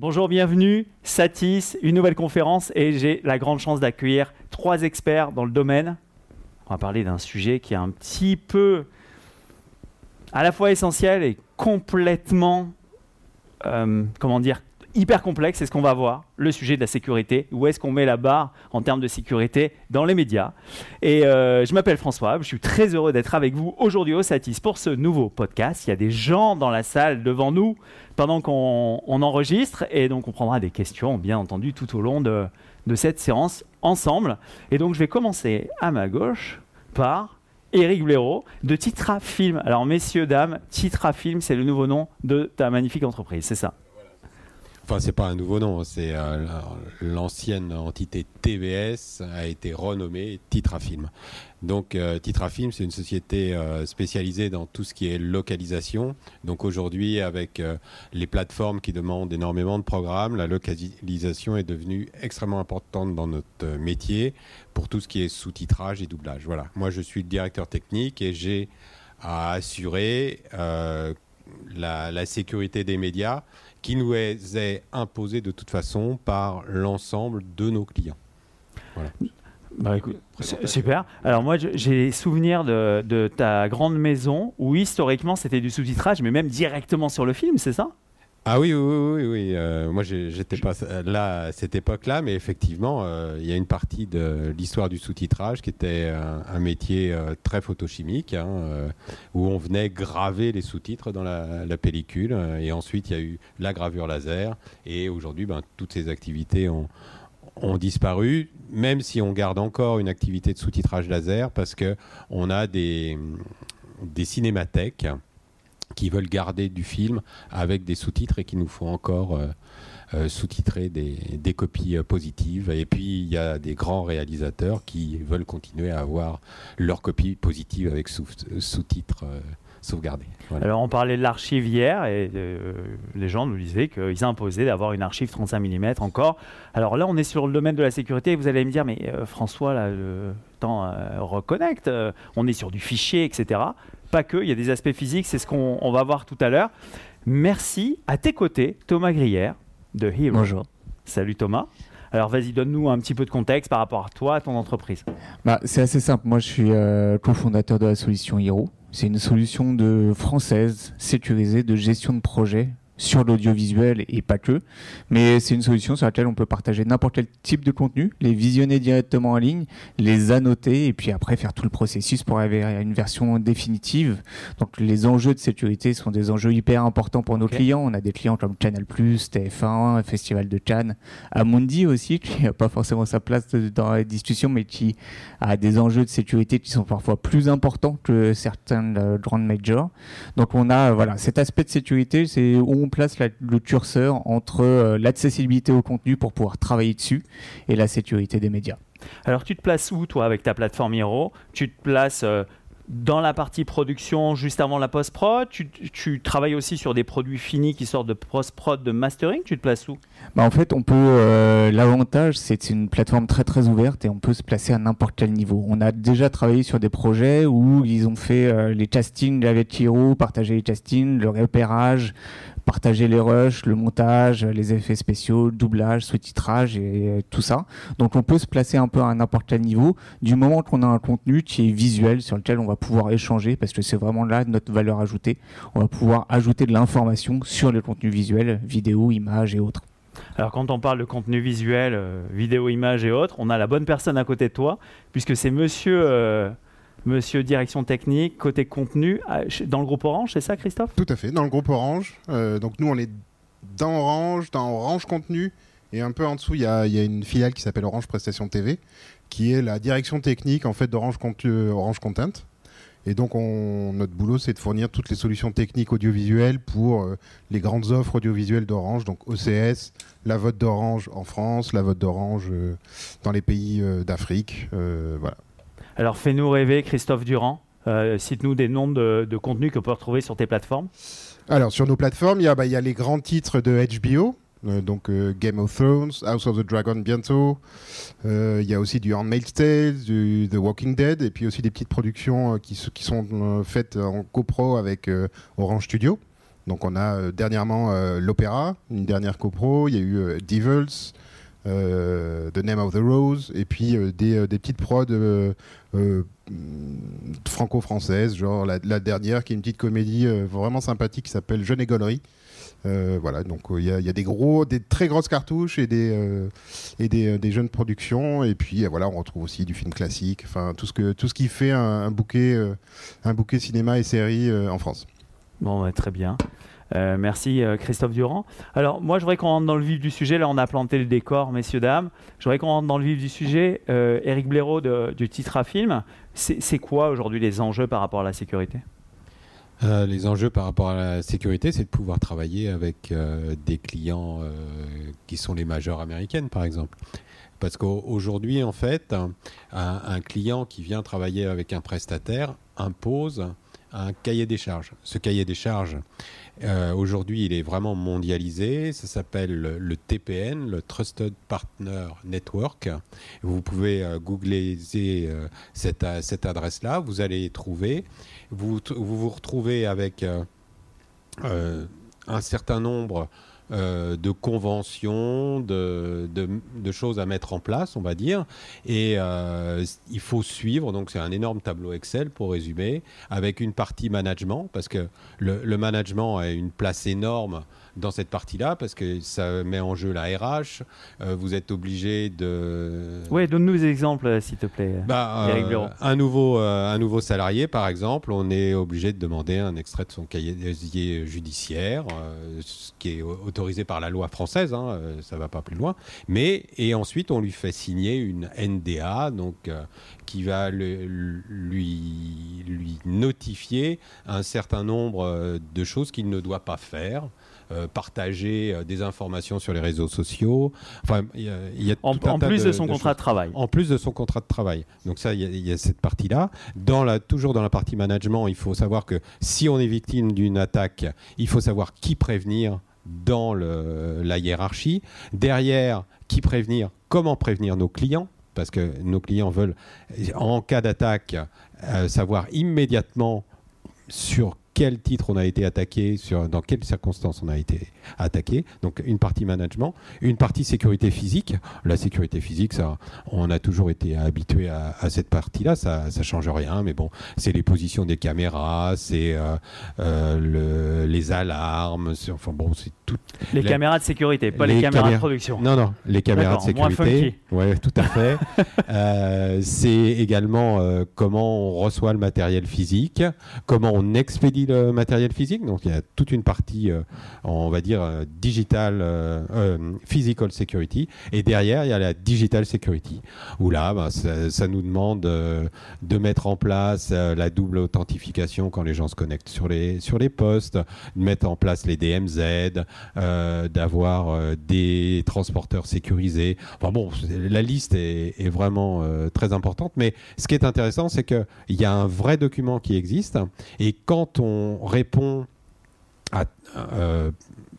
Bonjour, bienvenue, Satis, une nouvelle conférence et j'ai la grande chance d'accueillir trois experts dans le domaine. On va parler d'un sujet qui est un petit peu à la fois essentiel et complètement, euh, comment dire, hyper complexe, c'est ce qu'on va voir, le sujet de la sécurité. Où est-ce qu'on met la barre en termes de sécurité dans les médias Et euh, je m'appelle François, je suis très heureux d'être avec vous aujourd'hui au Satis pour ce nouveau podcast. Il y a des gens dans la salle devant nous pendant qu'on enregistre et donc on prendra des questions, bien entendu, tout au long de, cette séance ensemble. Et donc je vais commencer à ma gauche par Eric Blaireau de Titra Film. Alors messieurs, dames, Titra Film, c'est le nouveau nom de ta magnifique entreprise, c'est ça? Enfin, c'est pas un nouveau nom, c'est euh, l'ancienne entité TVS a été renommée Titrafilm. Donc euh, Titrafilm, c'est une société euh, spécialisée dans tout ce qui est localisation. Donc aujourd'hui, avec les plateformes qui demandent énormément de programmes, la localisation est devenue extrêmement importante dans notre métier pour tout ce qui est sous-titrage et doublage. Voilà. Moi, je suis le directeur technique et j'ai à assurer la, sécurité des médias qui nous est imposé de toute façon par l'ensemble de nos clients. Bah, super. Alors moi, j'ai souvenir de, de, ta grande maison où historiquement c'était du sous-titrage, mais même directement sur le film, c'est ça? Ah oui, oui, oui, oui. Euh, moi, j'étais pas là à cette époque-là, mais effectivement, euh, il y a une partie de l'histoire du sous-titrage qui était un, métier euh, très photochimique, hein, où on venait graver les sous-titres dans la, pellicule, et ensuite il y a eu la gravure laser, et aujourd'hui, ben, toutes ces activités ont, ont disparu, même si on garde encore une activité de sous-titrage laser, parce que on a des, des cinémathèques qui veulent garder du film avec des sous-titres et qui nous font encore euh, euh, sous-titrer des, des, copies euh, positives. Et puis il y a des grands réalisateurs qui veulent continuer à avoir leurs copies positives avec sous-titres Alors on parlait de l'archive hier et les gens nous disaient qu'ils imposaient d'avoir une archive 35 mm encore. Alors là on est sur le domaine de la sécurité et vous allez me dire mais François là, le temps reconnecte, on est sur du fichier etc pas que, il y a des aspects physiques, c'est ce qu'on va voir tout à l'heure. Merci. À tes côtés, Thomas Grière de Hero. Bonjour. Salut Thomas. Alors vas-y, donne-nous un petit peu de contexte par rapport à toi, à ton entreprise. Bah, c'est assez simple. Moi, je suis euh, cofondateur de la solution Hero. C'est une solution de française sécurisée de gestion de projet sur l'audiovisuel et pas que. Mais c'est une solution sur laquelle on peut partager n'importe quel type de contenu, les visionner directement en ligne, les annoter et puis après faire tout le processus pour arriver à une version définitive. Donc les enjeux de sécurité sont des enjeux hyper importants pour nos clients. On a des clients comme Canal+, TF1, Festival de Cannes, Amundi aussi, qui n'a pas forcément sa place dans la discussion, mais qui a des enjeux de sécurité qui sont parfois plus importants que certains euh, grandes majors. Donc on a voilà cet aspect de sécurité, c'est où on place le curseur entre euh, l'accessibilité au contenu pour pouvoir travailler dessus et la sécurité des médias. Alors tu te places où toi avec ta plateforme Hero? Tu te places euh, dans la partie production juste avant la post-prod? Tu, travailles aussi sur des produits finis qui sortent de post-prod, de mastering? Tu te places où? Bah En fait, on peut. Euh, l'avantage, c'est une plateforme très très ouverte et on peut se placer à n'importe quel niveau. On a déjà travaillé sur des projets où ils ont fait les castings avec Hero, partagé les castings, le repérage, partager les rushs, le montage, les effets spéciaux, le doublage, sous-titrage et tout ça. Donc on peut se placer un peu à n'importe quel niveau du moment qu'on a un contenu qui est visuel sur lequel on va pouvoir échanger parce que c'est vraiment là notre valeur ajoutée. On va pouvoir ajouter de l'information sur le contenu visuel, vidéo, images et autres. Alors quand on parle de contenu visuel, euh, vidéo, images et autres, on a la bonne personne à côté de toi puisque c'est monsieur... Euh, Monsieur direction technique, côté contenu, dans le groupe Orange, c'est ça Christophe? Tout à fait, dans le groupe Orange. Euh, donc nous, on est dans Orange, dans Orange Contenu, et un peu en dessous, il y a, une filiale qui s'appelle Orange Prestation TV, qui est la direction technique en fait d'Orange Orange Content. Et donc, on, notre boulot, c'est de fournir toutes les solutions techniques audiovisuelles pour euh, les grandes offres audiovisuelles d'Orange, donc OCS, la vote d'Orange en France, la vote d'Orange euh, dans les pays d'Afrique. voilà. Alors fais-nous rêver, Christophe Durand. Euh, cite-nous des noms de, contenus que peut retrouver sur tes plateformes. Alors sur nos plateformes, il y a, bah, les grands titres de HBO, euh, donc euh, Game of Thrones, House of the Dragon bientôt. Il y a aussi du Handmaid's Tale, du The Walking Dead, et puis aussi des petites productions qui, qui, sont faites en copro avec Orange Studio Donc on a dernièrement l'Opéra, une dernière copro, il y a eu Devils, The Name of the Rose, et puis euh, des, euh, des petites prods euh, euh, franco-françaises, genre la, dernière qui est une petite comédie euh, vraiment sympathique qui s'appelle Jeune et Gollerie. Euh, voilà, donc euh, il y, a- des gros, des très grosses cartouches et des euh, euh, jeunes productions et puis euh, voilà, on retrouve aussi du film classique, enfin tout ce qui fait un, bouquet euh, un bouquet cinéma et série euh, en France. Bon, ouais, très bien. Euh, merci euh, Christophe Durand. Alors moi je voudrais qu'on rentre dans le vif du sujet. Là on a planté le décor, messieurs, dames. Je voudrais qu'on rentre dans le vif du sujet. Euh, Eric Blaireau du titre film, c'est quoi aujourd'hui les enjeux par rapport à la sécurité? Euh, les enjeux par rapport à la sécurité, c'est de pouvoir travailler avec des clients qui sont les majeures américaines, par exemple. Parce qu'aujourd'hui, en fait, un client qui vient travailler avec un prestataire impose un cahier des charges. Ce cahier des charges, euh, aujourd'hui, il est vraiment mondialisé. Ça s'appelle le, TPN, le Trusted Partner Network. Vous pouvez euh, googler euh, cette, adresse-là, vous allez trouver. Vous vous, retrouvez avec un certain nombre euh, de conventions, de, de- choses à mettre en place, on va dire. Et euh, il faut suivre, donc c'est un énorme tableau Excel pour résumer, avec une partie management, parce que le management a une place énorme dans cette partie-là, parce que ça met en jeu la RH. Euh, vous êtes obligé de... Oui, donne-nous des exemples euh, s'il te plaît. Bah, euh, Blaireau. un, nouveau, euh, un nouveau salarié, par exemple, on est obligé de demander un extrait de son cahier judiciaire, ce qui est autorisé par la loi française, hein, ça va pas plus loin. Mais, et ensuite, on lui fait signer une NDA, donc, qui va le- lui, lui notifier un certain nombre de choses qu'il ne doit pas faire. Euh, partager euh, des informations sur les réseaux sociaux. Enfin, il y a, il y a En, tout un en tas plus de, de son de contrat choses de travail. en plus de son contrat de travail. Donc ça, il y, a- il y a cette partie-là. Dans la, toujours dans la partie management, il faut savoir que si on est victime d'une attaque, il faut savoir qui prévenir dans le- la hiérarchie. Derrière, qui prévenir, comment prévenir nos clients parce que nos clients veulent, en cas d'attaque, euh, savoir immédiatement sur quel titre on a été attaqué, sur, dans quelles circonstances on a été attaqué. Donc une partie management, une partie sécurité physique. La sécurité physique, ça, on a toujours été habitué à, à cette partie-là, ça ne change rien, mais bon, c'est les positions des caméras, c'est euh, euh, le- les alarmes, c'est- enfin bon, c'est tout. Les caméras de sécurité, pas les, les caméras de production. Non, non, les caméras de D'accord, moins sécurité. Ouais, tout à fait. Euh, c'est également comment on reçoit le matériel physique, comment on expédie matériel physique. Donc il y a toute une partie, euh, on va dire, euh, digital, euh, physical security. Et derrière, il y a la digital security, où là, ben, ça, nous demande de mettre en place la double authentification quand les gens se connectent sur les, sur les postes, de mettre en place les DMZ, d'avoir des transporteurs sécurisés. Enfin bon, la liste est, est vraiment très importante, mais ce qui est intéressant, c'est qu'il y a un vrai document qui existe, et quand on répond à, euh,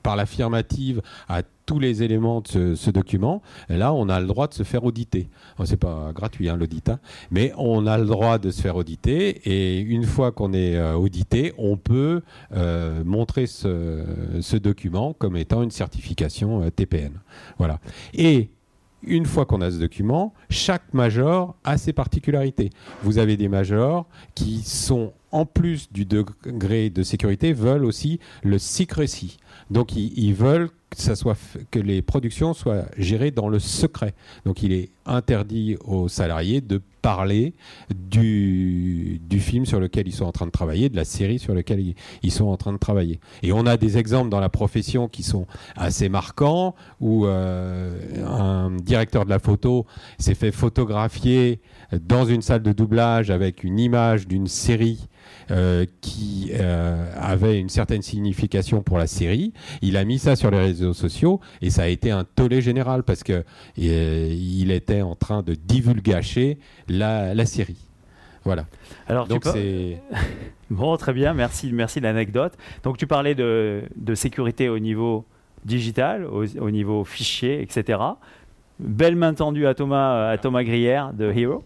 par l'affirmative à tous les éléments de ce, document, là, on a le droit de se faire auditer. C'est pas gratuit, hein, l'audit, hein, mais on a le droit de se faire auditer, et une fois qu'on est euh, audité, on peut euh, montrer ce, document comme étant une certification TPN. Voilà. Et une fois qu'on a ce document, chaque major a ses particularités. Vous avez des majors qui sont, en plus du degré de sécurité, veulent aussi le secrecy. Donc, ils, veulent que, ça soit, que les productions soient gérées dans le secret. Donc, il est interdit aux salariés de parler du, du film sur lequel ils sont en train de travailler, de la série sur laquelle ils, ils sont en train de travailler. Et on a des exemples dans la profession qui sont assez marquants, où euh, un directeur de la photo s'est fait photographier dans une salle de doublage avec une image d'une série euh, qui euh, avait une certaine signification pour la série. Il a mis ça sur les réseaux sociaux et ça a été un tollé général parce que euh, il était en train de divulgacher la, la série. Voilà. Alors, tu Donc peux- c'est Bon, très bien, merci, merci de l'anecdote. Donc, tu parlais de, de sécurité au niveau digital, au, au niveau fichier, etc. Belle main tendue à Thomas, à Thomas Grière de Hero.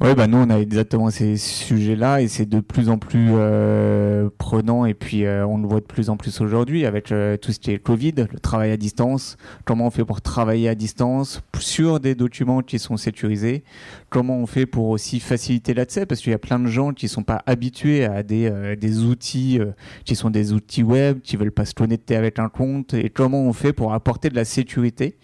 Oui, bah nous on a exactement ces sujets-là et c'est de plus en plus euh, prenant et puis euh, on le voit de plus en plus aujourd'hui avec euh, tout ce qui est Covid, le travail à distance, comment on fait pour travailler à distance sur des documents qui sont sécurisés, comment on fait pour aussi faciliter l'accès parce qu'il y a plein de gens qui sont pas habitués à des, outils qui sont des outils web, qui veulent pas se connecter avec un compte et comment on fait pour apporter de la sécurité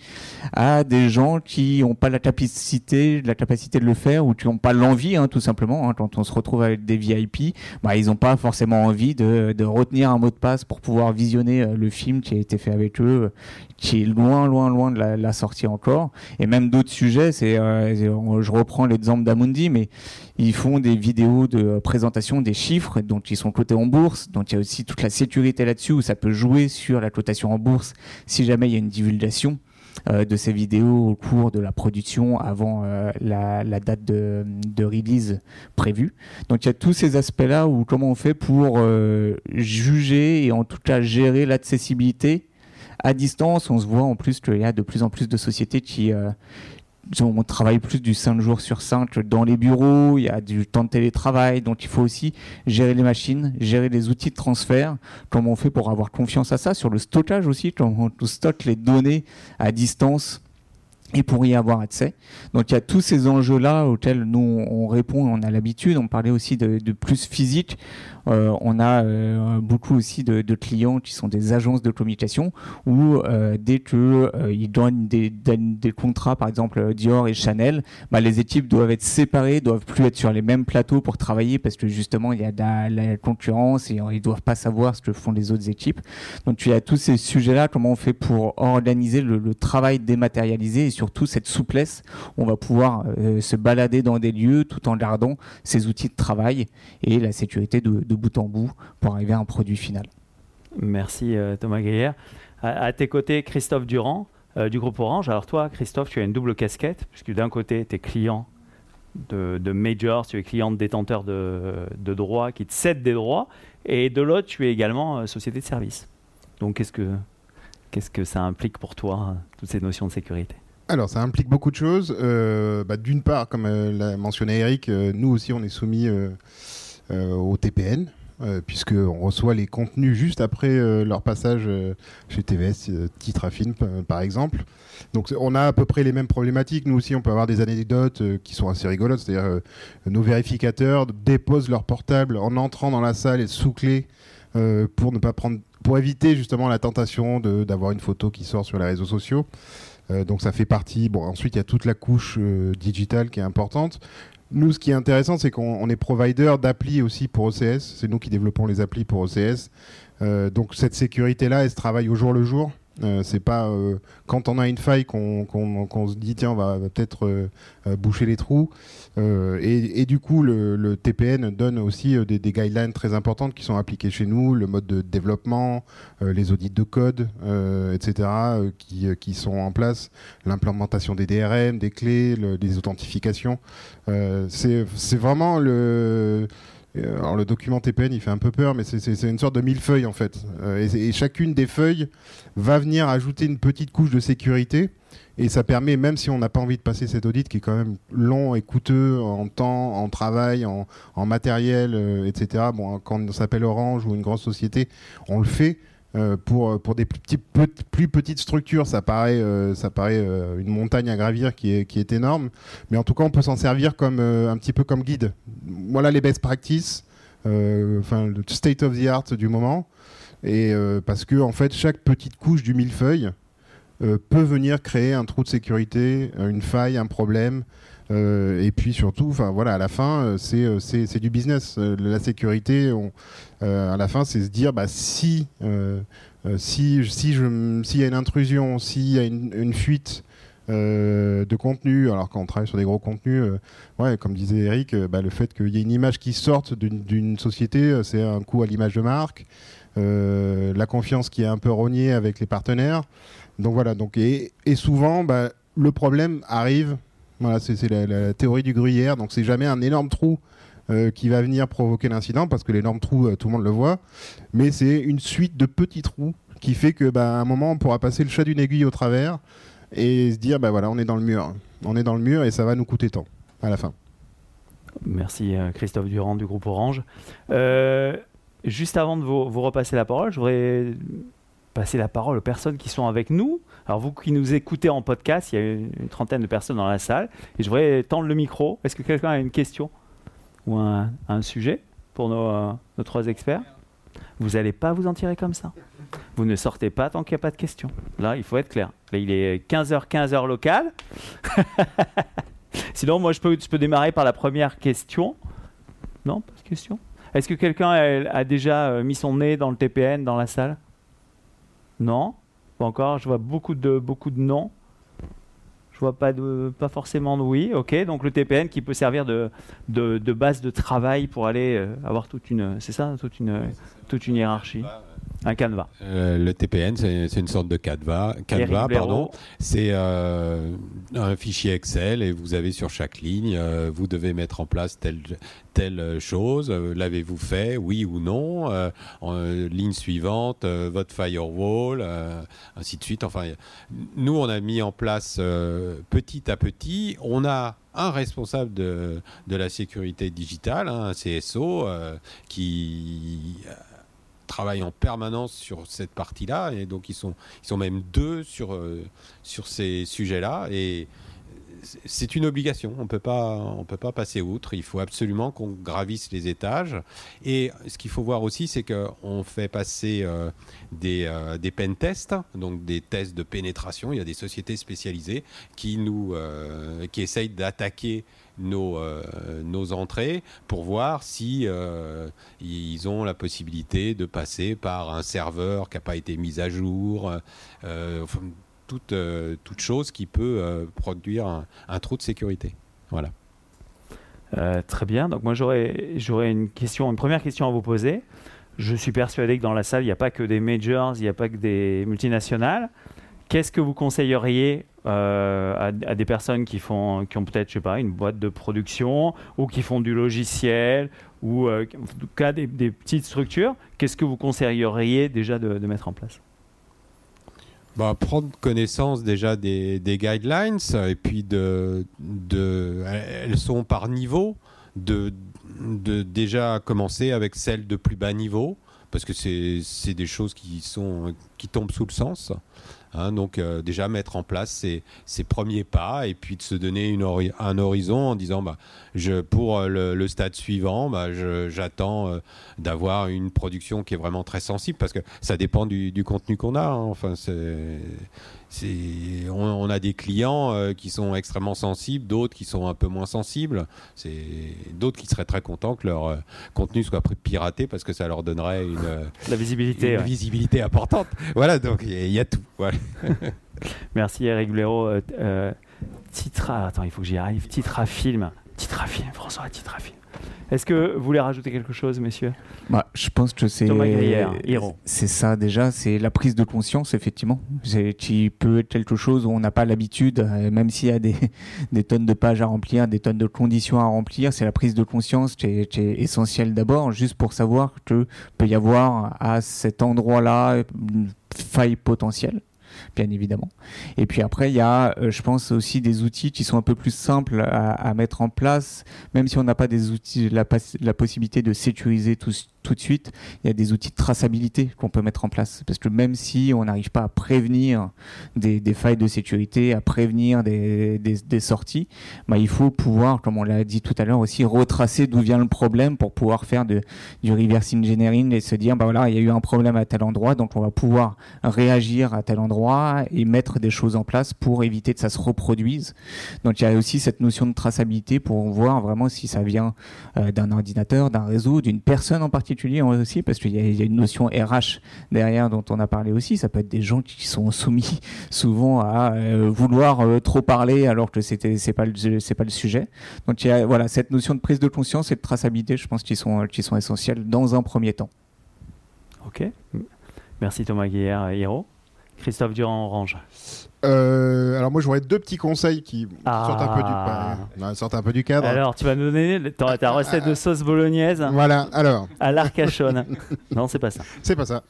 à des gens qui n'ont pas la capacité, la capacité de le faire ou qui ont pas l'envie, hein, tout simplement. Hein, quand on se retrouve avec des VIP, bah, ils n'ont pas forcément envie de, retenir un mot de passe pour pouvoir visionner euh, le film qui a été fait avec eux, qui est loin, loin, loin de la, sortie encore. Et même d'autres sujets, euh, je reprends l'exemple d'Amundi, mais ils font des vidéos de présentation des chiffres, donc ils sont cotés en bourse, donc il y a aussi toute la sécurité là-dessus où ça peut jouer sur la cotation en bourse si jamais il y a une divulgation. Euh, de ces vidéos au cours de la production avant euh, la, date de, release prévue. Donc il y a tous ces aspects-là où comment on fait pour euh, juger et en tout cas gérer l'accessibilité à distance. On se voit en plus qu'il y a de plus en plus de sociétés qui, on travaille plus du 5 jours sur 5 dans les bureaux, il y a du temps de télétravail, donc il faut aussi gérer les machines, gérer les outils de transfert, comment on fait pour avoir confiance à ça, sur le stockage aussi, comment on stocke les données à distance et pour y avoir accès. Donc il y a tous ces enjeux-là auxquels nous on répond, on a l'habitude, on parlait aussi de, de plus physique, euh, on a euh, beaucoup aussi de, clients qui sont des agences de communication où euh, dès que ils donnent des, contrats, par exemple Dior et Chanel, bah, les équipes doivent être séparées, doivent plus être sur les mêmes plateaux pour travailler parce que justement il y a de la, concurrence et ils doivent pas savoir ce que font les autres équipes. Donc tu as tous ces sujets-là, comment on fait pour organiser le, travail dématérialisé et surtout cette souplesse, on va pouvoir se balader dans des lieux tout en gardant ces outils de travail et la sécurité de bout en bout pour arriver à un produit final. Merci euh, Thomas Gaillard. À, tes côtés, Christophe Durand euh, du groupe Orange. Alors toi, Christophe, tu as une double casquette, puisque d'un côté, tu es client de, de majors, tu es client de détenteurs de, de, droits qui te cèdent des droits, et de l'autre, tu es également euh, société de service. Donc qu'est-ce que, qu'est-ce que ça implique pour toi, toutes ces notions de sécurité? Alors, ça implique beaucoup de choses. Bah, d'une part, comme l'a mentionné Eric, nous aussi, on est soumis euh, au TPN, euh, puisqu'on reçoit les contenus juste après euh, leur passage chez TVS, titre à film par exemple. Donc on a à peu près les mêmes problématiques. Nous aussi, on peut avoir des anecdotes qui sont assez rigolotes. C'est-à-dire nos vérificateurs déposent leur portable en entrant dans la salle et sous clé pour ne pas prendre, pour éviter justement la tentation d'avoir une photo qui sort sur les réseaux sociaux. donc ça fait partie. Bon, ensuite il y a toute la couche digitale qui est importante. Nous, ce qui est intéressant, c'est qu'on est provider d'applis aussi pour OCS. C'est nous qui développons les applis pour OCS. Euh, donc cette sécurité-là, elle se travaille au jour le jour. Euh, c'est pas euh, quand on a une faille qu'on se dit tiens on va, peut-être euh, boucher les trous. Et, du coup le, TPN donne aussi des, guidelines très importantes qui sont appliquées chez nous le mode de développement les audits de code etc qui, qui, sont en place l'implémentation des DRM des clés les authentifications. C'est vraiment le alors le document TPN, il fait un peu peur, mais c'est une sorte de millefeuille en fait. Euh, et, chacune des feuilles va venir ajouter une petite couche de sécurité. Et ça permet, même si on n'a pas envie de passer cet audit qui est quand même long et coûteux en temps, en travail, en, matériel, euh, etc. Bon, quand on s'appelle Orange ou une grosse société, on le fait. Euh, pour, pour des plus, petites structures, ça paraît, euh, euh, une montagne à gravir qui est, qui est énorme. Mais en tout cas, on peut s'en servir comme, un petit peu comme guide. Voilà les best practices, enfin le state of the art du moment. Et parce que en fait, chaque petite couche du millefeuille peut venir créer un trou de sécurité, une faille, un problème. Et puis surtout, voilà, à la fin, c'est c'est du business. la sécurité, euh, à la fin, c'est se dire bah, si, euh, euh, si, si s'il y a une intrusion, s'il y a une, fuite de contenu, alors quand on travaille sur des gros contenus, comme disait Eric, bah, le fait qu'il y ait une image qui sorte d'une société, c'est un coup à l'image de marque. la confiance qui est un peu rognée avec les partenaires. Donc voilà, donc, et, souvent, bah, le problème arrive, voilà, c'est la, théorie du gruyère, donc c'est jamais un énorme trou euh, qui va venir provoquer l'incident parce que l'énorme trou, euh, tout le monde le voit. Mais c'est une suite de petits trous qui fait que, bah, un moment, on pourra passer le chat d'une aiguille au travers et se dire, bah voilà, on est dans le mur. On est dans le mur et ça va nous coûter tant à la fin. Merci euh, Christophe Durand du groupe Orange. Juste avant de vous, vous repasser la parole, je voudrais passer la parole aux personnes qui sont avec nous. Alors vous qui nous écoutez en podcast, il y a une, trentaine de personnes dans la salle, et je voudrais tendre le micro. Est-ce que quelqu'un a une question ou un, sujet pour nos, euh, trois experts? Vous n'allez pas vous en tirer comme ça. Vous ne sortez pas tant qu'il n'y a pas de questions. Là, il faut être clair. Il est 15h, 15h local. Sinon, moi, je peux, démarrer par la première question. Non, pas de question? Est-ce que quelqu'un a, a déjà euh, mis son nez dans le TPN dans la salle? Non? Encore. Je vois beaucoup de, beaucoup de non. Je vois pas, pas forcément de oui. Ok, donc le TPN qui peut servir de, de, base de travail pour aller euh, avoir toute une, c'est ça, toute une, toute une hiérarchie, un canevas. Euh, le TPN, c'est une sorte de canevas, canevas pardon. C'est euh, un fichier Excel et vous avez sur chaque ligne, euh, vous devez mettre en place telle, telle chose. L'avez-vous fait, oui ou non en, Ligne suivante, votre firewall, ainsi de suite. Enfin, nous, on a mis en place petit à petit. On a un responsable de, de la sécurité digitale, hein, un CSO, qui travaille en permanence sur cette partie-là, et donc ils sont, ils sont même deux sur, euh, sur ces sujets-là, et c'est- une obligation, on on peut pas passer outre, il faut absolument qu'on gravisse les étages, et ce qu'il faut voir aussi, c'est qu'on fait passer euh, des, euh, des pen tests, donc des tests de pénétration, il y a des sociétés spécialisées qui nous, euh, qui essayent d'attaquer nos, euh, nos entrées pour voir si euh, ils ont la possibilité de passer par un serveur qui n'a pas été mis à jour, euh, enfin, toute, toute chose qui peut produire un, trou de sécurité. Voilà. Très bien. Donc moi j'aurais j'aurais une question, une première question à vous poser. Je suis persuadé que dans la salle il n'y a pas que des majors, il n'y a pas que des multinationales. Qu'est-ce que vous conseilleriez euh, à, des personnes qui font, qui ont peut-être je sais pas une boîte de production ou qui font du logiciel ou euh, en tout cas des, petites structures Qu'est-ce que vous conseilleriez déjà de, mettre en place? Bah, prendre connaissance déjà des, guidelines et puis de, elles sont par niveau, de, de déjà commencer avec celles de plus bas niveau parce que c'est c'est des choses qui sont qui tombent sous le sens. Hein. donc euh, déjà mettre en place ces premiers pas et puis de se donner un horizon en disant bah je pour euh, le, stade suivant bah j'attends euh, d'avoir une production qui est vraiment très sensible parce que ça dépend du, contenu qu'on a. hein. Enfin, c'est, on, on a des clients euh, qui sont extrêmement sensibles, d'autres qui sont un peu moins sensibles. D'autres qui seraient très contents que leur euh, contenu soit piraté parce que ça leur donnerait une, euh, La visibilité. une ouais. visibilité importante. Voilà, donc il y, a- il y a tout. Voilà. Merci Eric Blaireau. Euh, Titra, attends, il faut que j'y arrive. Titra Film. Titra Film, François, Titra Film. Est-ce que vous voulez rajouter quelque chose, messieurs Bah, je pense que c'est c'est ça déjà, c'est la prise de conscience effectivement. C'est qui peut être quelque chose où on n'a pas l'habitude, euh, même s'il y a des, des tonnes de pages à remplir, des tonnes de conditions à remplir, c'est la prise de conscience qui est, qui est essentielle d'abord, juste pour savoir que peut y avoir à cet endroit-là une faille potentielle. Bien évidemment. Et puis après, il y a, euh, je pense aussi des outils qui sont un peu plus simples à, mettre en place, même si on n'a pas des outils, la, la possibilité de sécuriser tout, tout de suite, il y a des outils de traçabilité qu'on peut mettre en place. Parce que même si on n'arrive pas à prévenir des, des failles de sécurité, à prévenir des, des, des sorties, bah, il faut pouvoir, comme on l'a dit tout à l'heure aussi, retracer d'où vient le problème pour pouvoir faire de, du reverse engineering et se dire, bah voilà, il y a eu un problème à tel endroit, donc on va pouvoir réagir à tel endroit et mettre des choses en place pour éviter que ça se reproduise. Donc il y a aussi cette notion de traçabilité pour voir vraiment si ça vient euh, d'un ordinateur, d'un réseau, d'une personne en particulier aussi, parce qu'il y, a- une notion RH derrière dont on a parlé aussi. Ça peut être des gens qui sont soumis souvent à euh, vouloir euh, trop parler alors que c'était c'est pas pas le sujet. Donc il y a voilà cette notion de prise de conscience et de traçabilité, je pense qu'ils sont qui sont essentiels dans un premier temps. Ok. Merci Thomas Guillère, héros. Christophe Durand, Orange. Euh, alors moi j'aurais deux petits conseils qui Ah. sortent, un peu du, ouais, non, sortent un peu du cadre. Alors, tu vas nous donner ta, ta recette de sauce bolognaise Voilà, alors, à l'arcachonne. non, c'est pas ça. c'est pas ça.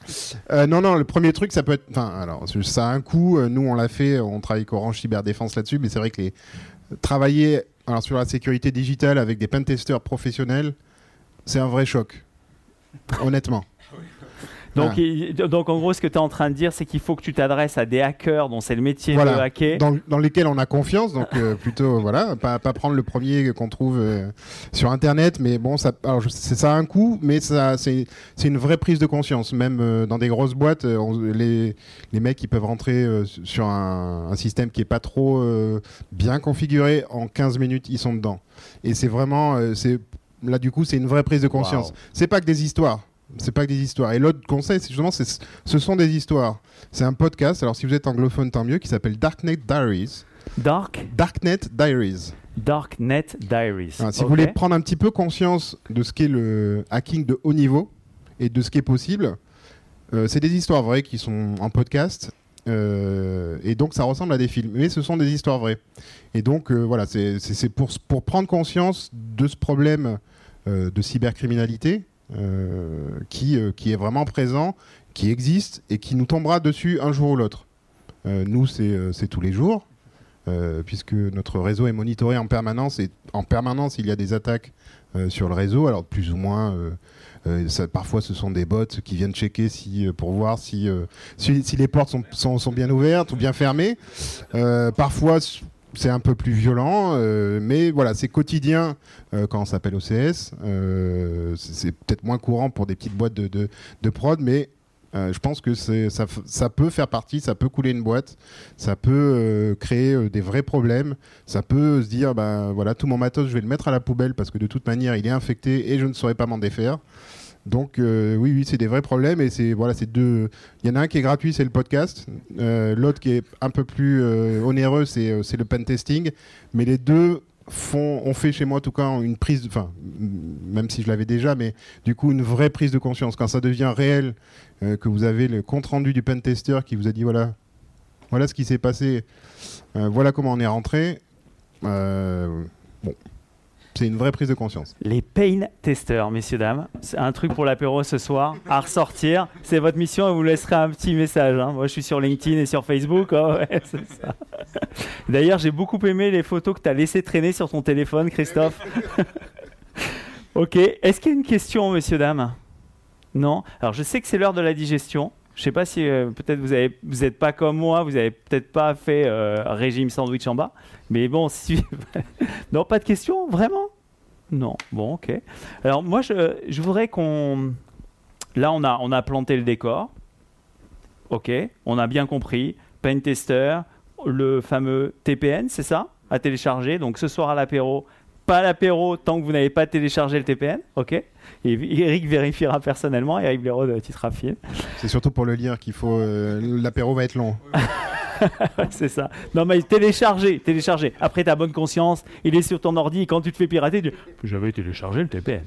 Euh, non, non, le premier truc, ça peut être. Enfin, alors, ça a un coût. euh, Nous, on l'a fait, on travaille avec Orange Cyberdéfense là-dessus, mais c'est vrai que les. Travailler alors sur la sécurité digitale avec des pentesters professionnels, c'est un vrai choc. Honnêtement. Donc, il- donc en gros, ce que tu es en train de dire, c'est qu'il faut que tu t'adresses à des hackers dont c'est le métier Voilà. de hacker. Dans, dans lesquels on a confiance, donc euh, plutôt voilà, pas, pas prendre le premier qu'on trouve euh, sur internet, mais bon, ça, alors ça a un coût, mais ça, c'est, c'est une vraie prise de conscience. Même euh, dans des grosses boîtes, on- les, les mecs ils peuvent rentrer sur un, un système qui est pas trop bien configuré, en 15 minutes ils sont dedans. Et c'est vraiment, c'est là du coup, c'est une vraie prise de conscience. Wow. C'est pas que des histoires. C'est pas que des histoires. Et l'autre conseil, c'est justement, c'est, ce sont des histoires. C'est un podcast. Alors, si vous êtes anglophone, tant mieux, qui s'appelle Darknet Diaries. Dark, Darknet Diaries. Darknet Diaries. Si vous voulez prendre un petit peu conscience de ce qu'est le hacking de haut niveau et de ce qui est possible, euh, c'est des histoires vraies qui sont en podcast. euh, et donc ça ressemble à des films, mais ce sont des histoires vraies. Et donc euh, voilà, c'est pour, pour prendre conscience de ce problème de cybercriminalité qui, euh, qui est vraiment présent, qui existe et qui nous tombera dessus un jour ou l'autre. Euh, nous, c'est euh, tous les jours, euh, puisque notre réseau est monitoré en permanence et en permanence il y a des attaques euh, sur le réseau, alors plus ou moins. euh, euh, parfois, ce sont des bots qui viennent checker si, euh, pour voir si, euh, si, les portes sont, sont, sont bien ouvertes ou bien fermées. Euh, parfois, c'est un peu plus violent, euh, mais voilà, c'est quotidien euh, quand on s'appelle OCS. Euh, c'est peut-être moins courant pour des petites boîtes de, de, prod, mais je pense que ça, peut faire partie, ça peut couler une boîte, ça peut créer des vrais problèmes, ça peut se dire, ben voilà, tout mon matos, je vais le mettre à la poubelle parce que de toute manière, il est infecté et je ne saurais pas m'en défaire. Donc euh, oui, oui, c'est des vrais problèmes et c'est voilà, c'est deux. Il y en a un qui est gratuit, c'est le podcast. Euh, L'autre qui est un peu plus euh, onéreux, c'est le pen testing. Mais les deux font, ont fait chez moi en tout cas une prise, enfin même si je l'avais déjà, mais du coup une vraie prise de conscience quand ça devient réel, que vous avez le compte rendu du pen tester qui vous a dit voilà, voilà ce qui s'est passé, voilà comment on est rentré. Bon, c'est une vraie prise de conscience. Les pain testers, messieurs, dames. C'est un truc pour l'apéro ce soir, à ressortir. C'est votre mission et vous laisserez un petit message. hein. Moi, je suis sur LinkedIn et sur Facebook. Ça. D'ailleurs, j'ai beaucoup aimé les photos que tu as laissées traîner sur ton téléphone, Christophe. ok. Est-ce qu'il y a une question, messieurs, dames? Non? Alors, je sais que c'est l'heure de la digestion. Je sais pas si euh, peut-être vous n'êtes pas comme moi, vous avez peut-être pas fait euh, régime sandwich en bas, mais bon, si non, pas de question, vraiment? Non, bon, ok. Alors moi, je, je voudrais qu'on, là, on a, on a planté le décor, ok, on a bien compris, Paint Tester, le fameux TPN, c'est ça, à télécharger. Donc ce soir à l'apéro, pas l'apéro tant que vous n'avez pas téléchargé le TPN, ok. Et Eric vérifiera personnellement, Eric Blaireau de Titre Affine. C'est surtout pour le lire qu'il faut. euh, L'apéro va être long. C'est ça. Non, mais télécharger, télécharger. Après, ta bonne conscience, il est sur ton ordi. Et quand tu te fais pirater, tu dis J'avais téléchargé le TPN.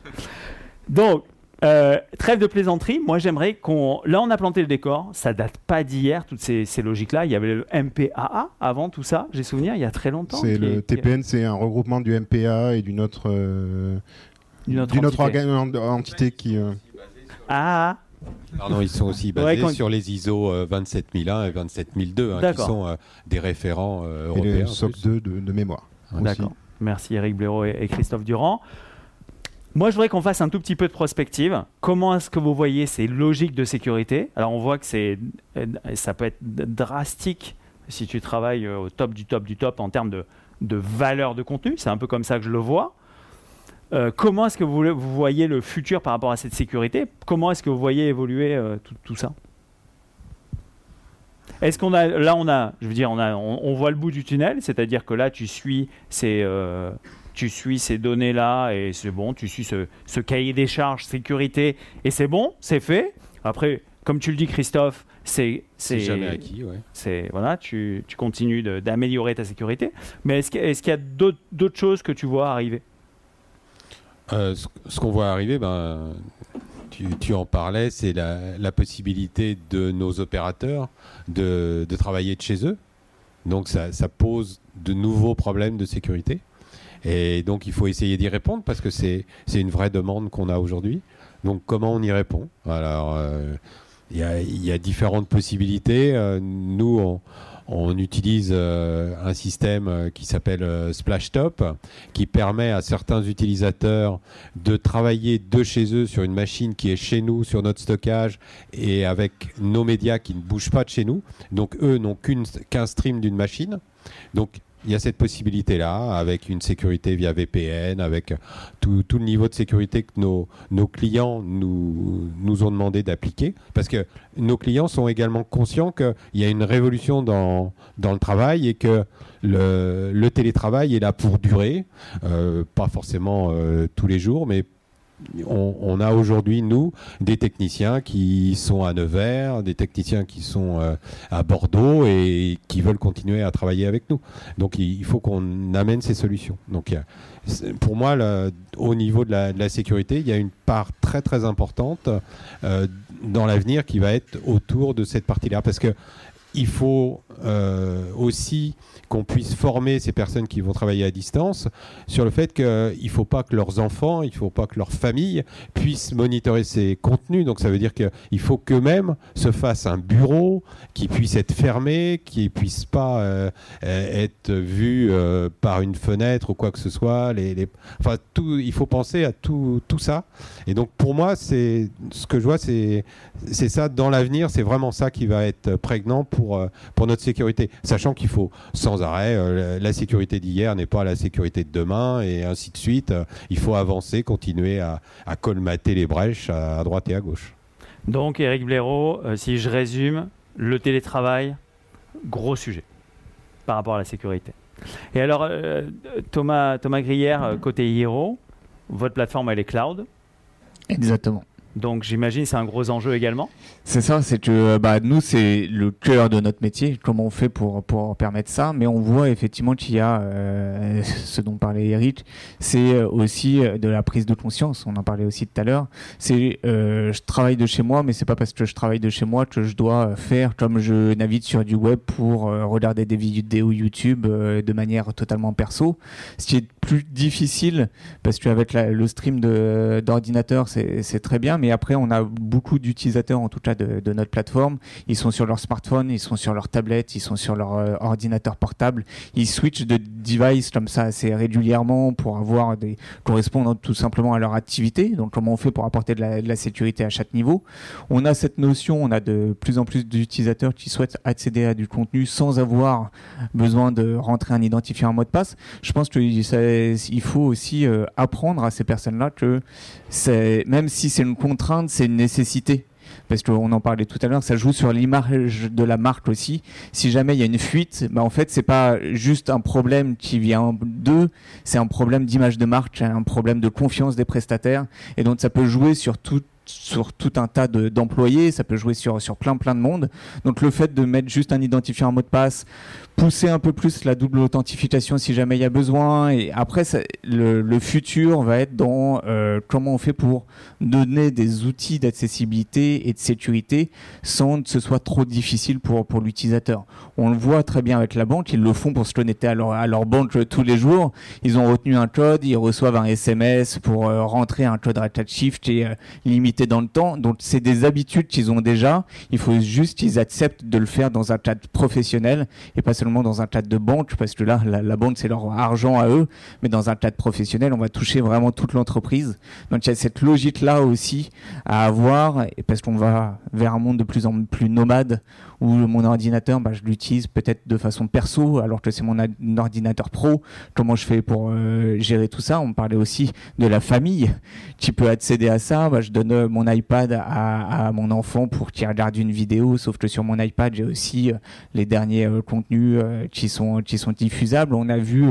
Donc, euh, trêve de plaisanterie. Moi, j'aimerais qu'on. Là, on a planté le décor. Ça date pas d'hier, toutes ces, ces logiques-là. Il y avait le MPAA avant tout ça. J'ai souvenir, il y a très longtemps. C'est le est- TPN, c'est un regroupement du MPA et d'une autre, euh, D'une autre d'une autre entité. qui. euh, Ah, Pardon, ils sont aussi basés sur les ISO euh, 27001 et 27002, hein, qui sont euh, des référents euh, et européens. le SOC plus. 2 de, de mémoire. aussi. D'accord. Merci Eric Blaireau et, et Christophe Durand. Moi, je voudrais qu'on fasse un tout petit peu de prospective. Comment est-ce que vous voyez ces logiques de sécurité? Alors, on voit que c'est, euh, ça peut être drastique si tu travailles euh, au top du top du top en termes de, de valeur de contenu. C'est un peu comme ça que je le vois. Euh, comment est-ce que vous, vous voyez le futur par rapport à cette sécurité? Comment est-ce que vous voyez évoluer euh, tout, tout ça? Est-ce qu'on a là on a je veux dire on a on, on voit le bout du tunnel, c'est-à-dire que là tu suis ces euh, tu suis ces données là et c'est bon, tu suis ce, ce cahier des charges sécurité et c'est bon, c'est fait. Après comme tu le dis Christophe, c'est C'est jamais acquis, ouais. c'est voilà, tu, tu continues d'améliorer ta sécurité. Mais est-ce qu'il est qu'il y a d'autres choses que tu vois arriver? Euh, ce qu'on voit arriver, ben, tu, en parlais, c'est la, possibilité de nos opérateurs de, travailler de chez eux. Donc ça, pose de nouveaux problèmes de sécurité. Et donc il faut essayer d'y répondre parce que c'est une vraie demande qu'on a aujourd'hui. Donc comment on y répond? Alors euh, il y, a, il y a différentes possibilités. Euh, nous, on, on utilise un système qui s'appelle Splashtop, qui permet à certains utilisateurs de travailler de chez eux sur une machine qui est chez nous, sur notre stockage, et avec nos médias qui ne bougent pas de chez nous. Donc eux n'ont qu'un stream d'une machine. Donc il y a cette possibilité-là, avec une sécurité via VPN, avec tout, le niveau de sécurité que nos, nos clients nous, nous ont demandé d'appliquer. Parce que nos clients sont également conscients qu'il y a une révolution dans, dans le travail et que le, le télétravail est là pour durer, euh, pas forcément euh, tous les jours, mais on, a aujourd'hui, nous, des techniciens qui sont à Nevers, des techniciens qui sont euh, à Bordeaux et qui veulent continuer à travailler avec nous. Donc il, faut qu'on amène ces solutions. Donc pour moi, au niveau de la, sécurité, il y a une part très très importante euh, dans l'avenir qui va être autour de cette partie-là. Parce que il faut euh, aussi qu'on puisse former ces personnes qui vont travailler à distance sur le fait qu'il ne faut pas que leurs enfants, il ne faut pas que leur famille puissent monitorer ces contenus. Donc ça veut dire qu'il faut qu'eux-mêmes se fassent un bureau qui puisse être fermé, qui ne puisse pas euh, être vu euh, par une fenêtre ou quoi que ce soit. Enfin, tout, il faut penser à tout, tout ça. Et donc pour moi, c'est ce que je vois, c'est ça dans l'avenir, c'est vraiment ça qui va être prégnant pour, euh, pour notre sécurité. Sachant qu'il faut sans arrêt. Euh, la sécurité d'hier n'est pas la sécurité de demain et ainsi de suite. Euh, il faut avancer, continuer à, colmater les brèches à, droite et à gauche. Donc, Eric Blaireau, euh, si je résume, le télétravail, gros sujet par rapport à la sécurité. Et alors, Thomas, Thomas Grière, côté Hero, votre plateforme, elle est cloud. Exactement. Donc j'imagine c'est un gros enjeu également. C'est ça, c'est que bah, nous c'est le cœur de notre métier, comment on fait pour, pour permettre ça, mais on voit effectivement qu'il y a euh, ce dont parlait Eric, c'est euh, aussi euh, de la prise de conscience, on en parlait aussi tout à l'heure, c'est je travaille de chez moi, mais c'est pas parce que je travaille de chez moi que je dois faire comme je navigue sur du web pour regarder des vidéos YouTube de manière totalement perso, ce qui est plus difficile parce qu'avec le stream d'ordinateur c'est très bien, mais après, on a beaucoup d'utilisateurs, en tout cas, de, notre plateforme. Ils sont sur leur smartphone, ils sont sur leur tablette, ils sont sur leur euh, ordinateur portable. Ils switchent de device comme ça assez régulièrement pour avoir des correspondant tout simplement à leur activité. Donc, comment on fait pour apporter de la, sécurité à chaque niveau? On a cette notion, on a de plus en plus d'utilisateurs qui souhaitent accéder à du contenu sans avoir besoin de rentrer un identifiant en mot de passe. Je pense qu'il faut aussi euh, apprendre à ces personnes-là que même si c'est une contrainte, c'est une nécessité parce qu'on en parlait tout à l'heure, ça joue sur l'image de la marque aussi. Si jamais il y a une fuite, bah en fait, c'est pas juste un problème qui vient d'eux, c'est un problème d'image de marque, un problème de confiance des prestataires. Et donc, ça peut jouer sur tout sur tout un tas d'employés, ça peut jouer sur, sur plein plein de monde. Donc le fait de mettre juste un identifiant en mot de passe, pousser un peu plus la double authentification si jamais il y a besoin. Et après, le, le, futur va être dans euh, comment on fait pour donner des outils d'accessibilité et de sécurité sans que ce soit trop difficile pour, pour l'utilisateur. On le voit très bien avec la banque, ils le font pour se connecter à leur, à leur banque tous les jours. Ils ont retenu un code, ils reçoivent un SMS pour euh, rentrer un code Shift qui est euh, dans le temps. Donc c'est des habitudes qu'ils ont déjà. Il faut juste qu'ils acceptent de le faire dans un cadre professionnel et pas seulement dans un cadre de banque, parce que là, la, banque, c'est leur argent à eux, mais dans un cadre professionnel, on va toucher vraiment toute l'entreprise. Donc il y a cette logique-là aussi à avoir, parce qu'on va vers un monde de plus en plus nomade, où mon ordinateur, bah, je l'utilise peut-être de façon perso, alors que c'est mon ordinateur pro. Comment je fais pour euh, gérer tout ça? On parlait aussi de la famille qui peut accéder à ça. Bah, je donne euh, mon iPad à, mon enfant pour qu'il regarde une vidéo, sauf que sur mon iPad, j'ai aussi euh, les derniers contenus qui, sont, qui sont diffusables. On a vu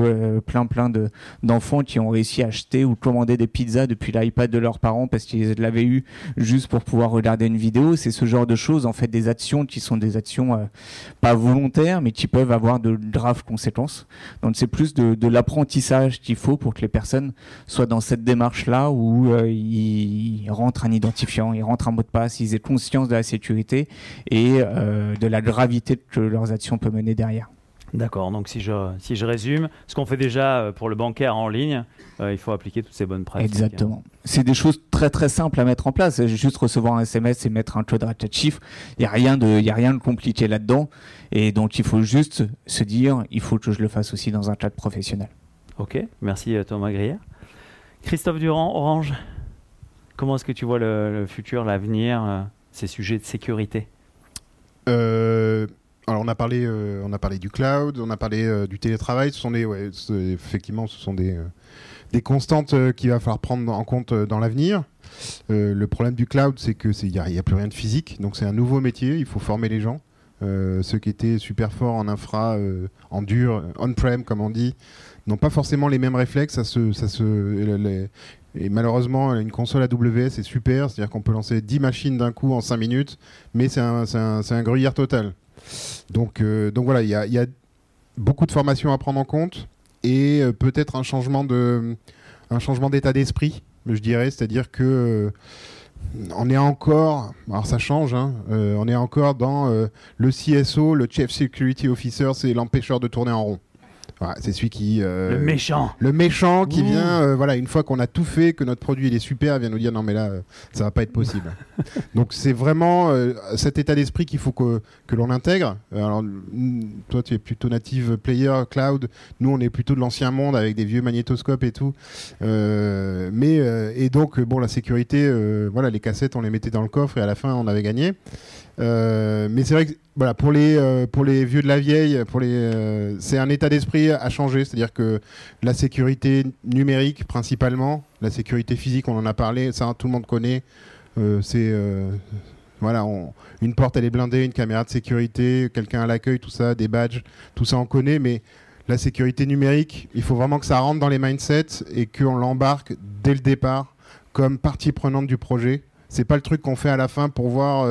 plein plein de, d'enfants qui ont réussi à acheter ou commander des pizzas depuis l'iPad de leurs parents parce qu'ils l'avaient eu juste pour pouvoir regarder une vidéo. C'est ce genre de choses, en fait, des actions qui sont des actions euh, pas volontaires, mais qui peuvent avoir de graves conséquences. Donc c'est plus de, l'apprentissage qu'il faut pour que les personnes soient dans cette démarche-là où euh, ils rentrent un identifiant, ils rentrent un mot de passe, ils aient conscience de la sécurité et euh, de la gravité que leurs actions peuvent mener derrière. D'accord, donc si je, si je résume, ce qu'on fait déjà euh, pour le bancaire en ligne, euh, il faut appliquer toutes ces bonnes pratiques. Exactement. C'est des choses très très simples à mettre en place. Juste recevoir un SMS et mettre un code de chiffre. Il n'y a, rien de- y a rien de compliqué là-dedans. Et donc il faut juste se dire, il faut que je le fasse aussi dans un chat professionnel. Ok, merci Thomas Grière. Christophe Durand, Orange, comment est-ce que tu vois le, futur, l'avenir, euh, ces sujets de sécurité? Euh, alors on a parlé, euh, on a parlé du cloud, on a parlé du télétravail. Ce sont des, effectivement, ce sont des, des constantes qu'il va falloir prendre en compte dans l'avenir. Le problème du cloud, c'est que il n'y a, plus rien de physique, donc c'est un nouveau métier. Il faut former les gens. Ceux qui étaient super forts en infra, en dur, on-prem comme on dit, n'ont pas forcément les mêmes réflexes. Ça se, ça se, et malheureusement, une console AWS est super, c'est-à-dire qu'on peut lancer 10 machines d'un coup en 5 minutes, mais c'est un, gruyère total. Donc, euh, donc voilà, il y a, beaucoup de formations à prendre en compte et euh, peut-être un changement de, d'état d'esprit, je dirais, c'est-à-dire que euh, on est encore, alors ça change, hein, euh, on est encore dans le CSO, le Chief Security Officer, c'est l'empêcheur de tourner en rond. Voilà, c'est celui qui euh, Le méchant le méchant qui Ouh. vient, euh, voilà, une fois qu'on a tout fait, que notre produit il est super, vient nous dire non mais là, euh, ça va pas être possible. Donc c'est vraiment cet état d'esprit qu'il faut que, que l'on intègre. Alors mm, toi tu es plutôt native player cloud, nous on est plutôt de l'ancien monde avec des vieux magnétoscopes et tout. Mais et donc bon la sécurité, voilà les cassettes on les mettait dans le coffre et à la fin on avait gagné. Euh, mais c'est vrai que voilà, pour, les, euh, pour les vieux de la vieille, euh, c'est un état d'esprit à changer. C'est-à-dire que la sécurité numérique, principalement, la sécurité physique, on en a parlé, ça tout le monde connaît. C'est voilà, une porte elle est blindée, une caméra de sécurité, quelqu'un à l'accueil, tout ça, des badges, tout ça on connaît. Mais la sécurité numérique, il faut vraiment que ça rentre dans les mindsets et qu'on l'embarque dès le départ comme partie prenante du projet. C'est pas le truc qu'on fait à la fin pour voir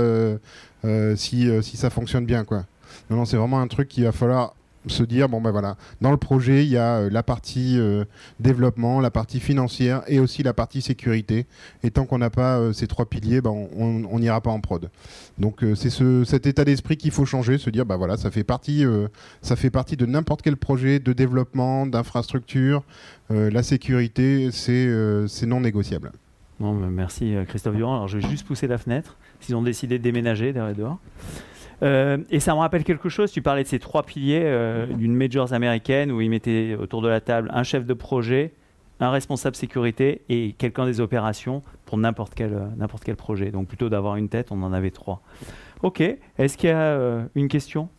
si, euh, si ça fonctionne bien quoi. Non, c'est vraiment un truc qu'il va falloir se dire bon ben voilà, dans le projet il y a euh, la partie euh, développement, la partie financière et aussi la partie sécurité. Et tant qu'on n'a pas euh, ces trois piliers, ben, on n'ira pas en prod. Donc euh, c'est ce, cet état d'esprit qu'il faut changer, se dire bah voilà, ça fait partie, euh, ça fait partie de n'importe quel projet de développement, d'infrastructure. Euh, la sécurité, euh, c'est non négociable. Bah, merci euh, Christophe Durand. Alors je vais juste pousser la fenêtre, s'ils ont décidé de déménager derrière dehors. Et ça me rappelle quelque chose, tu parlais de ces trois piliers euh, d'une majors américaine où ils mettaient autour de la table un chef de projet, un responsable sécurité et quelqu'un des opérations pour n'importe quel, euh, n'importe quel projet. Donc plutôt d'avoir une tête, on en avait trois. Ok, est-ce qu'il y a une question?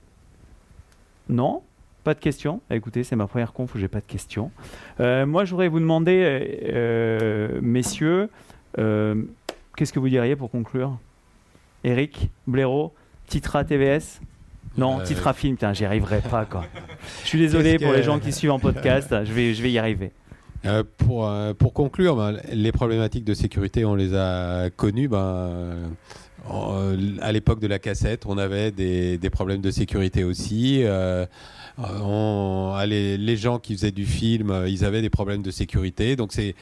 Non? Pas de question Eh, Écoutez, c'est ma première conf où j'ai pas de questions. Euh, moi, je voudrais vous demander, euh, euh, messieurs, euh, qu'est-ce que vous diriez pour conclure? Eric, Blaireau, Titra TVS Non, Titra Film, putain, j'y arriverai pas quoi. Je suis désolé pour que- les gens qui suivent en podcast, je vais, je vais y arriver. Euh, pour, euh, pour conclure, ben, les problématiques de sécurité, on les a connues. Ben, en- à l'époque de la cassette, on avait des, des problèmes de sécurité aussi. Euh, on- ah, les, gens qui faisaient du film, euh, ils avaient des problèmes de sécurité. Donc c'est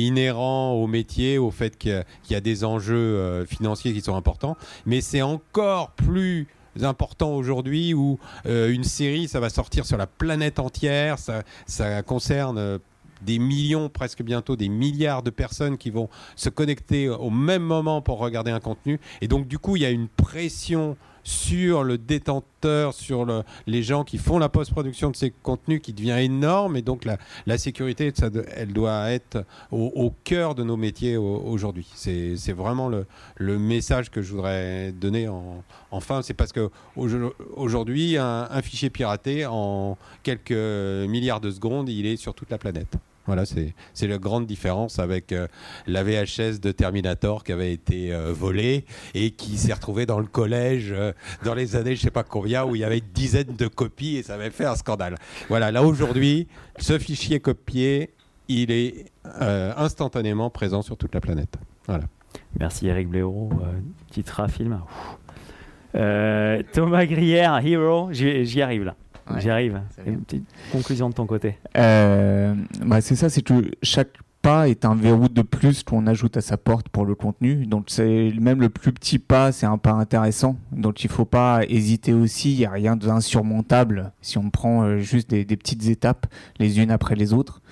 inhérent au métier, au fait qu'il y a- des enjeux euh, financiers qui sont importants. Mais c'est encore plus important aujourd'hui où euh, une série, ça va sortir sur la planète entière, ça, ça concerne euh, des millions, presque bientôt des milliards de personnes qui vont se connecter au même moment pour regarder un contenu. Et donc, du coup, il y a une pression sur le détenteur, sur le- les gens qui font la post-production de ces contenus qui devient énorme. Et donc, la, sécurité, ça, elle doit être au, cœur de nos métiers au- aujourd'hui. C'est vraiment le, message que je voudrais donner en, enfin. C'est parce que aujo- aujourd'hui, un, un fichier piraté, en quelques milliards de secondes, il est sur toute la planète. Voilà, c'est la grande différence avec euh, la VHS de Terminator qui avait été euh, volée et qui s'est retrouvée dans le collège euh, dans les années je sais pas combien où il y avait une dizaine de copies et ça avait fait un scandale. Voilà, là aujourd'hui, ce fichier copié, il est instantanément présent sur toute la planète. Voilà. Merci Eric Blaireau, euh, Titra Film. Thomas Grière, Hero, j'y arrive là. Ouais, J'y arrive. Une petite conclusion de ton côté. Euh, bah, c'est ça, c'est que chaque pas est un verrou de plus qu'on ajoute à sa porte pour le contenu. Donc c'est même le plus petit pas, c'est un pas intéressant. Donc il faut pas hésiter aussi. Il n'y a rien d'insurmontable si on prend euh, juste des, petites étapes les unes après les autres.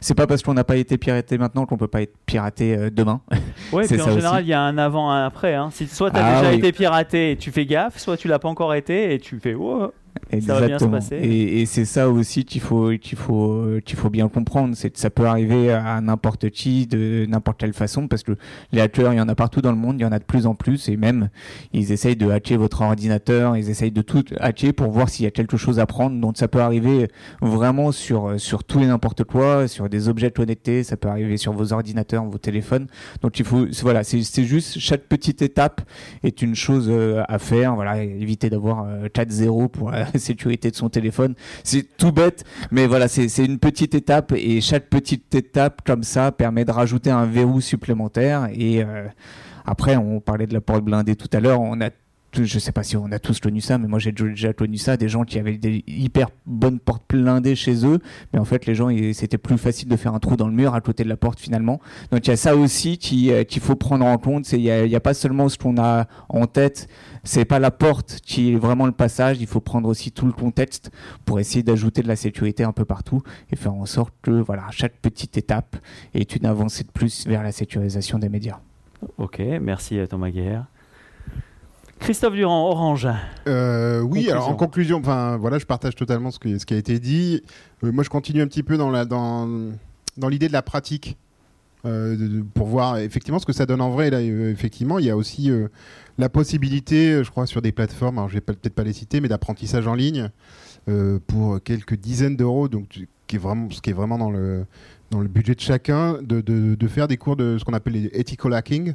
C'est pas parce qu'on n'a pas été piraté maintenant qu'on peut pas être piraté euh, demain. Oui, puis en général il y a un avant, un après. Hein. Si soit tu as ah déjà été piraté et tu fais gaffe, soit tu l'as pas encore été et tu fais oh, Exactement. Et, c'est ça aussi qu'il faut, qu'il faut, qu'il faut bien comprendre. C'est ça peut arriver à n'importe qui, de n'importe quelle façon, parce que les hackers, il y en a partout dans le monde, il y en a de plus en plus, et même ils essayent de hacker votre ordinateur, ils essayent de tout hacker pour voir s'il y a quelque chose à prendre. Donc ça peut arriver vraiment sur sur tout et n'importe quoi, sur des objets connectés, ça peut arriver sur vos ordinateurs, vos téléphones. Donc il faut, voilà, c'est juste chaque petite étape est une chose euh, à faire. Voilà, éviter d'avoir 4-0 euh, pour la sécurité de son téléphone. C'est tout bête, mais voilà, c'est une petite étape et chaque petite étape comme ça permet de rajouter un verrou supplémentaire. Et euh, après, on parlait de la porte blindée tout à l'heure, on a je sais pas si on a tous connu ça, mais moi j'ai déjà connu ça, des gens qui avaient des hyper bonnes portes blindées chez eux, mais en fait les gens c'était plus facile de faire un trou dans le mur à côté de la porte finalement. Donc il y a ça aussi euh, qu'il faut prendre en compte. Il n'y a, a, pas seulement ce qu'on a en tête, c'est pas la porte qui est vraiment le passage. Il faut prendre aussi tout le contexte pour essayer d'ajouter de la sécurité un peu partout et faire en sorte que voilà chaque petite étape est une avancée de plus vers la sécurisation des médias. Ok, merci à Thomas Guerre. Christophe Durand, Orange. Euh, oui, alors en conclusion, enfin voilà, je partage totalement ce, ce qui a été dit. Euh, moi, je continue un petit peu dans la dans dans l'idée de la pratique. Euh, pour voir effectivement ce que ça donne en vrai. Là, effectivement, il y a aussi la possibilité, je crois, sur des plateformes, alors je vais peut-être pas les citer, mais d'apprentissage en ligne pour quelques dizaines d'euros, donc qui est vraiment, ce qui est vraiment dans le, dans le budget de chacun, de, de, de faire des cours de ce qu'on appelle les ethical hacking.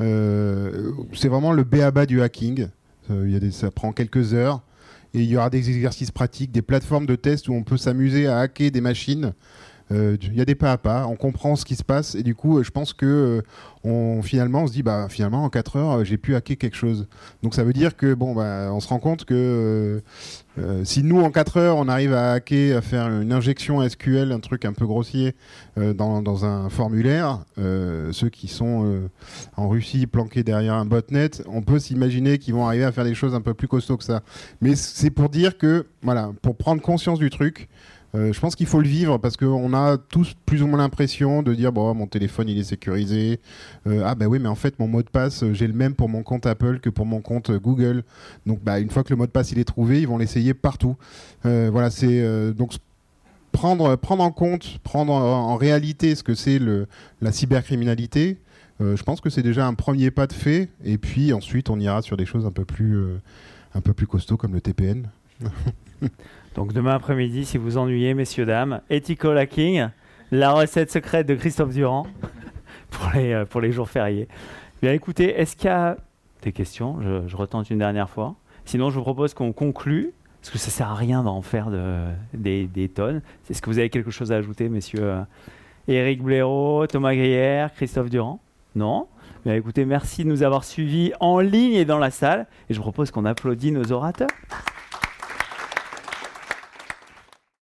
Euh, c'est vraiment le béaba du hacking. Euh, y a ça prend quelques heures. Et il y aura des exercices pratiques, des plateformes de test où on peut s'amuser à hacker des machines il euh, y a des pas à pas, on comprend ce qui se passe et du coup, je pense que euh, on, finalement, on se dit, bah finalement, en 4 heures, j'ai pu hacker quelque chose. Donc ça veut dire que, bon, bah, on se rend compte que euh, si nous, en 4 heures, on arrive à hacker, à faire une injection SQL, un truc un peu grossier dans, dans, un formulaire, ceux qui sont en Russie planqués derrière un botnet, on peut s'imaginer qu'ils vont arriver à faire des choses un peu plus costauds que ça. Mais c'est pour dire que, voilà, pour prendre conscience du truc, euh, je pense qu'il faut le vivre parce qu'on a tous plus ou moins l'impression de dire bon mon téléphone il est sécurisé. Euh, ah bah oui mais en fait mon mot de passe euh, j'ai le même pour mon compte Apple que pour mon compte Google. Donc bah une fois que le mot de passe il est trouvé ils vont l'essayer partout. Voilà c'est donc prendre prendre en compte prendre en, réalité ce que c'est la cybercriminalité je pense que c'est déjà un premier pas de fait. Et puis ensuite on ira sur des choses un peu plus un peu plus costauds comme le TPN Donc demain après-midi, si vous ennuyez, messieurs, dames, Ethical Hacking, la recette secrète de Christophe Durand pour les, euh, pour les jours fériés. Bien écoutez, est-ce qu'il y a des questions? Je, retente une dernière fois. Sinon, je vous propose qu'on conclue, parce que ça sert à rien d'en faire de, des, tonnes. Est-ce que vous avez quelque chose à ajouter, messieurs Éric Blaireau, Thomas Grière, Christophe Durand? Non? Bien écoutez, merci de nous avoir suivis en ligne et dans la salle. Et je vous propose qu'on applaudisse nos orateurs.